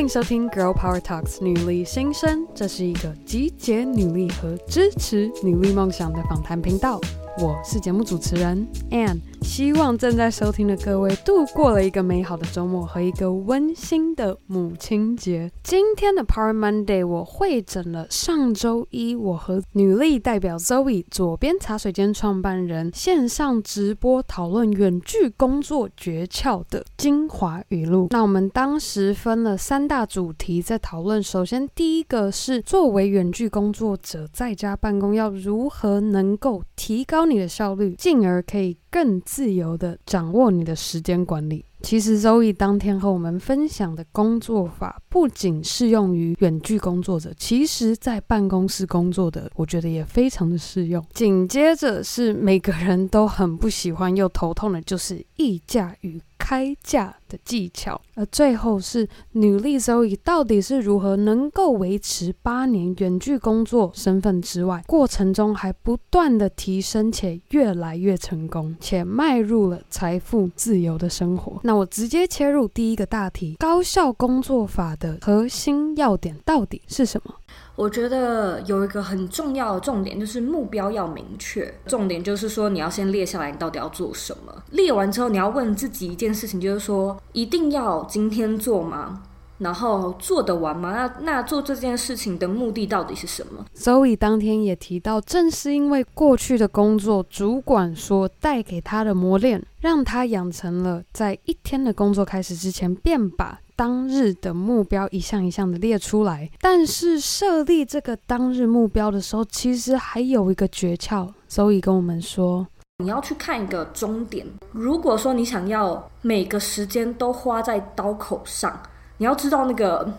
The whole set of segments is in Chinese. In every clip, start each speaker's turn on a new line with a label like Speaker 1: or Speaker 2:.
Speaker 1: 欢迎收听《Girl Power Talks》女力新生，这是一个集结女力和支持女力梦想的访谈频道。我是节目主持人 Ann。希望正在收听的各位度过了一个美好的周末和一个温馨的母亲节。今天的 Power Monday，我汇整了上周一我和女力代表 Zoe 左边茶水间创办人线上直播讨论远距工作诀窍的精华语录。那我们当时分了三大主题在讨论。首先，第一个是作为远距工作者在家办公要如何能够提高你的效率，进而可以更自由的掌握你的时间管理。其实，Zoe 当天和我们分享的工作法不仅适用于远距工作者，其实在办公室工作的，我觉得也非常的适用。紧接着是每个人都很不喜欢又头痛的，就是议价与开价的技巧，而最后是女力 Zoe 到底是如何能够维持八年远距工作身份之外，过程中还不断的提升且越来越成功，且迈入了财富自由的生活。那我直接切入第一个大题：高效工作法的核心要点到底是什么？
Speaker 2: 我觉得有一个很重要的重点，就是目标要明确。重点就是说，你要先列下来，你到底要做什么。列完之后，你要问自己一件事情，就是说，一定要今天做吗？然后做得完吗？那那做这件事情的目的到底是什么
Speaker 1: ？Zoe 当天也提到，正是因为过去的工作，主管说带给他的磨练，让他养成了在一天的工作开始之前，便把当日的目标一项一项的列出来，但是设立这个当日目标的时候，其实还有一个诀窍。所以跟我们说，
Speaker 2: 你要去看一个终点。如果说你想要每个时间都花在刀口上，你要知道那个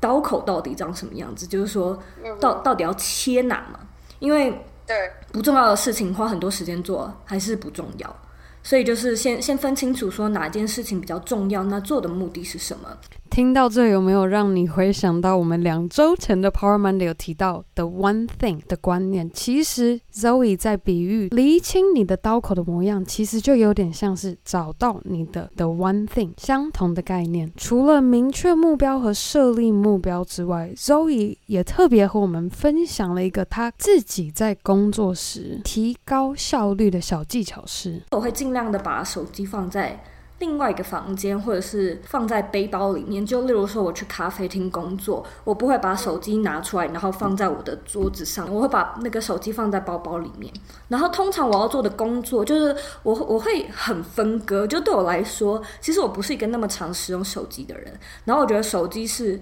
Speaker 2: 刀口到底长什么样子，就是说到到底要切哪嘛？因为对不重要的事情花很多时间做还是不重要。所以就是先先分清楚说哪件事情比较重要，那做的目的是什么。
Speaker 1: 听到这有没有让你回想到我们两周前的 Power Monday 有提到的 One Thing 的观念？其实 Zoe 在比喻厘清你的刀口的模样，其实就有点像是找到你的 The One Thing 相同的概念。除了明确目标和设立目标之外，Zoe 也特别和我们分享了一个他自己在工作时提高效率的小技巧是：
Speaker 2: 我会尽量的把手机放在。另外一个房间，或者是放在背包里面。就例如说，我去咖啡厅工作，我不会把手机拿出来，然后放在我的桌子上。我会把那个手机放在包包里面。然后，通常我要做的工作，就是我我会很分割。就对我来说，其实我不是一个那么常使用手机的人。然后，我觉得手机是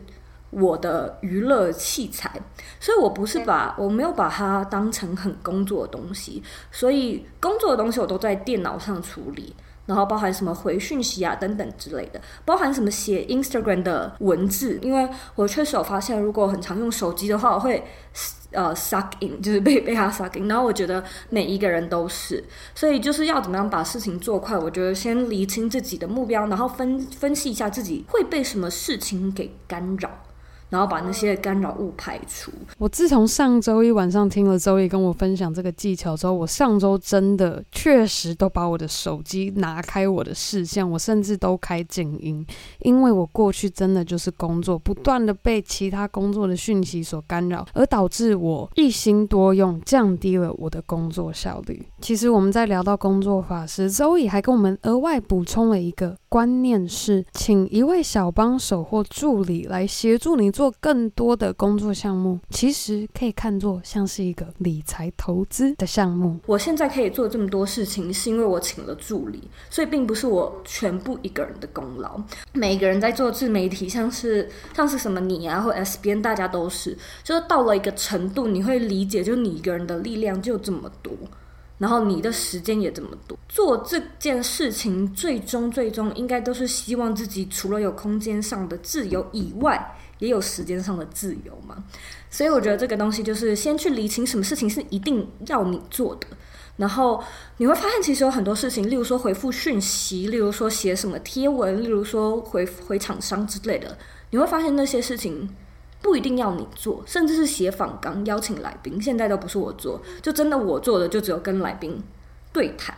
Speaker 2: 我的娱乐器材，所以我不是把我没有把它当成很工作的东西。所以，工作的东西我都在电脑上处理。然后包含什么回讯息啊等等之类的，包含什么写 Instagram 的文字，因为我确实有发现，如果很常用手机的话，我会呃 suck in，就是被被它 suck in。然后我觉得每一个人都是，所以就是要怎么样把事情做快，我觉得先厘清自己的目标，然后分分析一下自己会被什么事情给干扰。然后把那些干扰物排除。
Speaker 1: 我自从上周一晚上听了 Zoe 跟我分享这个技巧之后，我上周真的确实都把我的手机拿开我的视线，我甚至都开静音，因为我过去真的就是工作，不断的被其他工作的讯息所干扰，而导致我一心多用，降低了我的工作效率。其实我们在聊到工作法时，Zoe 还跟我们额外补充了一个观念是，请一位小帮手或助理来协助你。做更多的工作项目，其实可以看作像是一个理财投资的项目。
Speaker 2: 我现在可以做这么多事情，是因为我请了助理，所以并不是我全部一个人的功劳。每个人在做自媒体，像是像是什么你啊，或 S 编，大家都是，就是到了一个程度，你会理解，就你一个人的力量就这么多，然后你的时间也这么多。做这件事情，最终最终应该都是希望自己除了有空间上的自由以外。也有时间上的自由嘛，所以我觉得这个东西就是先去理清什么事情是一定要你做的，然后你会发现其实有很多事情，例如说回复讯息，例如说写什么贴文，例如说回回厂商之类的，你会发现那些事情不一定要你做，甚至是写访纲、邀请来宾，现在都不是我做，就真的我做的就只有跟来宾对谈，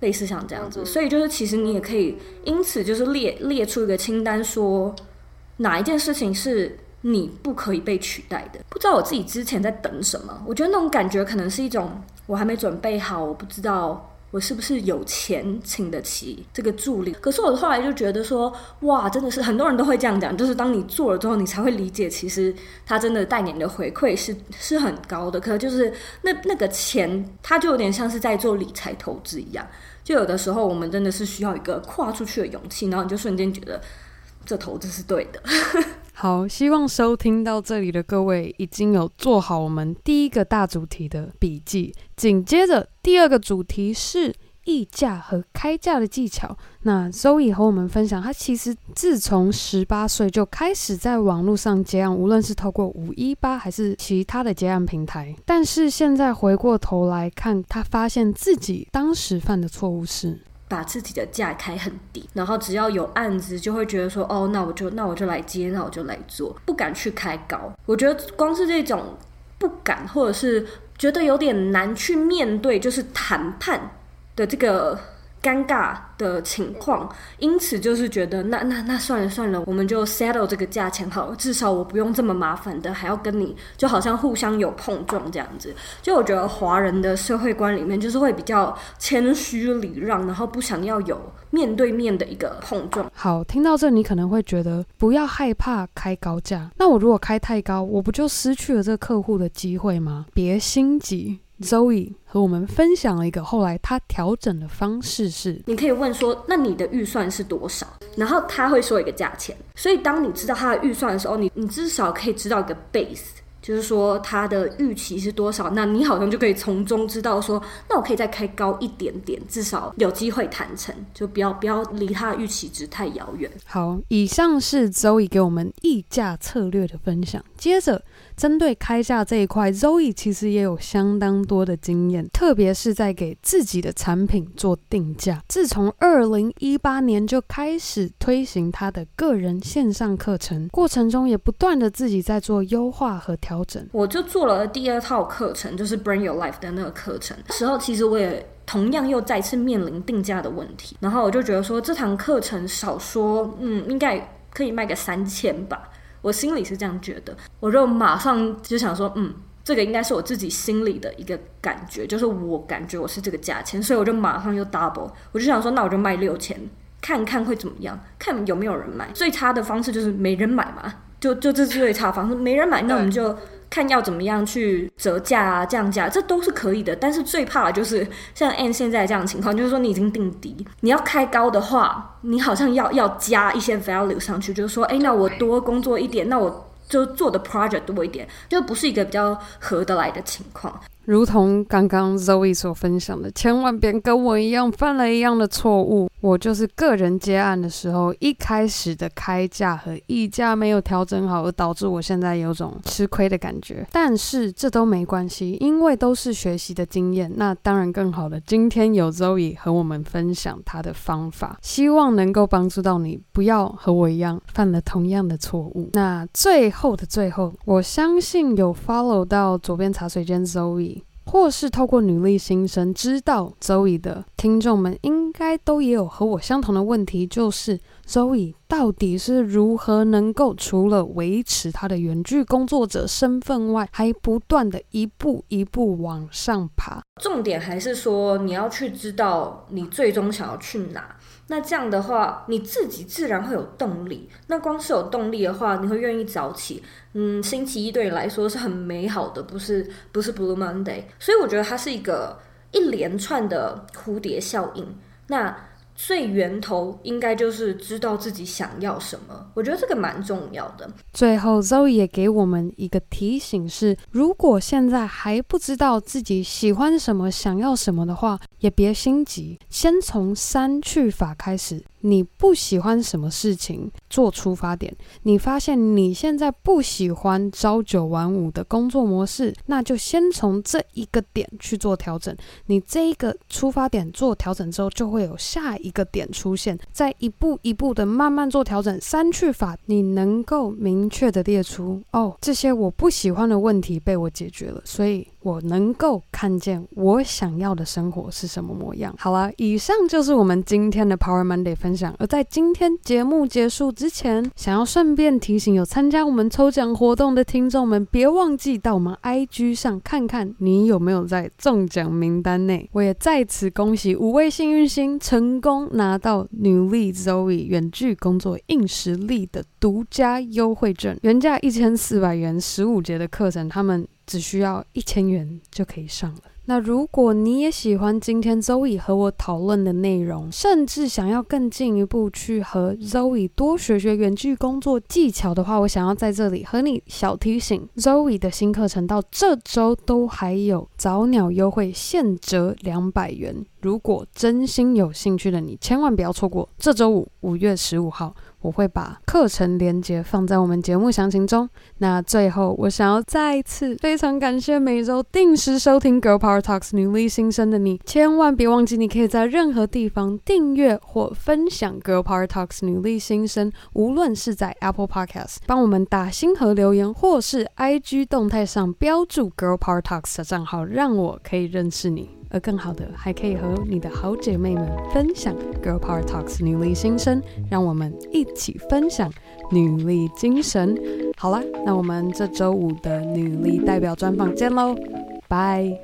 Speaker 2: 类似像这样子，所以就是其实你也可以因此就是列列出一个清单说。哪一件事情是你不可以被取代的？不知道我自己之前在等什么？我觉得那种感觉可能是一种我还没准备好，我不知道。我是不是有钱请得起这个助理？可是我后来就觉得说，哇，真的是很多人都会这样讲，就是当你做了之后，你才会理解，其实他真的带给你的回馈是是很高的。可能就是那那个钱，它就有点像是在做理财投资一样，就有的时候我们真的是需要一个跨出去的勇气，然后你就瞬间觉得这投资是对的。
Speaker 1: 好，希望收听到这里的各位已经有做好我们第一个大主题的笔记。紧接着第二个主题是议价和开价的技巧。那 Zoe 和我们分享，他其实自从十八岁就开始在网络上接案，无论是透过五一八还是其他的接案平台。但是现在回过头来看，他发现自己当时犯的错误是。
Speaker 2: 把自己的价开很低，然后只要有案子，就会觉得说，哦，那我就那我就来接，那我就来做，不敢去开高。我觉得光是这种不敢，或者是觉得有点难去面对，就是谈判的这个。尴尬的情况，因此就是觉得那那那算了算了，我们就 settle 这个价钱好了，至少我不用这么麻烦的还要跟你，就好像互相有碰撞这样子。就我觉得华人的社会观里面，就是会比较谦虚礼让，然后不想要有面对面的一个碰撞。
Speaker 1: 好，听到这你可能会觉得不要害怕开高价，那我如果开太高，我不就失去了这个客户的机会吗？别心急。Zoe 和我们分享了一个后来他调整的方式是：
Speaker 2: 你可以问说，那你的预算是多少？然后他会说一个价钱。所以当你知道他的预算的时候，你你至少可以知道一个 base，就是说他的预期是多少。那你好像就可以从中知道说，那我可以再开高一点点，至少有机会谈成，就不要不要离他的预期值太遥远。
Speaker 1: 好，以上是 Zoe 给我们议价策略的分享。接着。针对开价这一块，Zoe 其实也有相当多的经验，特别是在给自己的产品做定价。自从二零一八年就开始推行他的个人线上课程，过程中也不断的自己在做优化和调整。
Speaker 2: 我就做了第二套课程，就是 Bring Your Life 的那个课程。时候其实我也同样又再次面临定价的问题，然后我就觉得说，这堂课程少说，嗯，应该可以卖个三千吧。我心里是这样觉得，我就马上就想说，嗯，这个应该是我自己心里的一个感觉，就是我感觉我是这个价钱，所以我就马上又 double，我就想说，那我就卖六千，看看会怎么样，看有没有人买。最差的方式就是没人买嘛，就就这是最差的方式，没人买，那我们就。看要怎么样去折价啊、降价，这都是可以的。但是最怕的就是像 N 现在这样情况，就是说你已经定低，你要开高的话，你好像要要加一些 value 上去，就是说，哎，那我多工作一点，那我就做的 project 多一点，就不是一个比较合得来的情况。
Speaker 1: 如同刚刚 Zoe 所分享的，千万别跟我一样犯了一样的错误。我就是个人接案的时候，一开始的开价和议价没有调整好，而导致我现在有种吃亏的感觉。但是这都没关系，因为都是学习的经验。那当然更好的，今天有 Zoe 和我们分享她的方法，希望能够帮助到你，不要和我一样犯了同样的错误。那最后的最后，我相信有 follow 到左边茶水间 Zoe。或是透过女力心声知道 Zoe 的听众们，应该都也有和我相同的问题，就是 Zoe 到底是如何能够除了维持他的原剧工作者身份外，还不断的一步一步往上爬？
Speaker 2: 重点还是说，你要去知道你最终想要去哪。那这样的话，你自己自然会有动力。那光是有动力的话，你会愿意早起。嗯，星期一对你来说是很美好的，不是不是 Blue Monday。所以我觉得它是一个一连串的蝴蝶效应。那最源头应该就是知道自己想要什么，我觉得这个蛮重要的。
Speaker 1: 最后，Zoe 也给我们一个提醒是：如果现在还不知道自己喜欢什么、想要什么的话，也别心急，先从删去法开始。你不喜欢什么事情做出发点，你发现你现在不喜欢朝九晚五的工作模式，那就先从这一个点去做调整。你这一个出发点做调整之后，就会有下一个点出现，再一步一步的慢慢做调整。三去法，你能够明确的列出哦，这些我不喜欢的问题被我解决了，所以。我能够看见我想要的生活是什么模样。好了，以上就是我们今天的 Power Monday 分享。而在今天节目结束之前，想要顺便提醒有参加我们抽奖活动的听众们，别忘记到我们 IG 上看看你有没有在中奖名单内。我也在此恭喜五位幸运星成功拿到女力 Zoe 远距工作硬实力的独家优惠券，原价一千四百元，十五节的课程，他们只需要一千元就可以上了。那如果你也喜欢今天 Zoe 和我讨论的内容，甚至想要更进一步去和 Zoe 多学学远距工作技巧的话，我想要在这里和你小提醒，Zoe 的新课程到这周都还有早鸟优惠，现折两百元。如果真心有兴趣的你，千万不要错过这周五，五月十五号。我会把课程连接放在我们节目详情中。那最后，我想要再次非常感谢每周定时收听《Girl Power Talks》女力新生的你，千万别忘记，你可以在任何地方订阅或分享《Girl Power Talks》女力新生，无论是在 Apple Podcast 帮我们打星和留言，或是 IG 动态上标注《Girl Power Talks》的账号，让我可以认识你。而更好的，还可以和你的好姐妹们分享 Girl Power Talks 女力新生，让我们一起分享女力精神。好啦，那我们这周五的女力代表专访见喽，拜。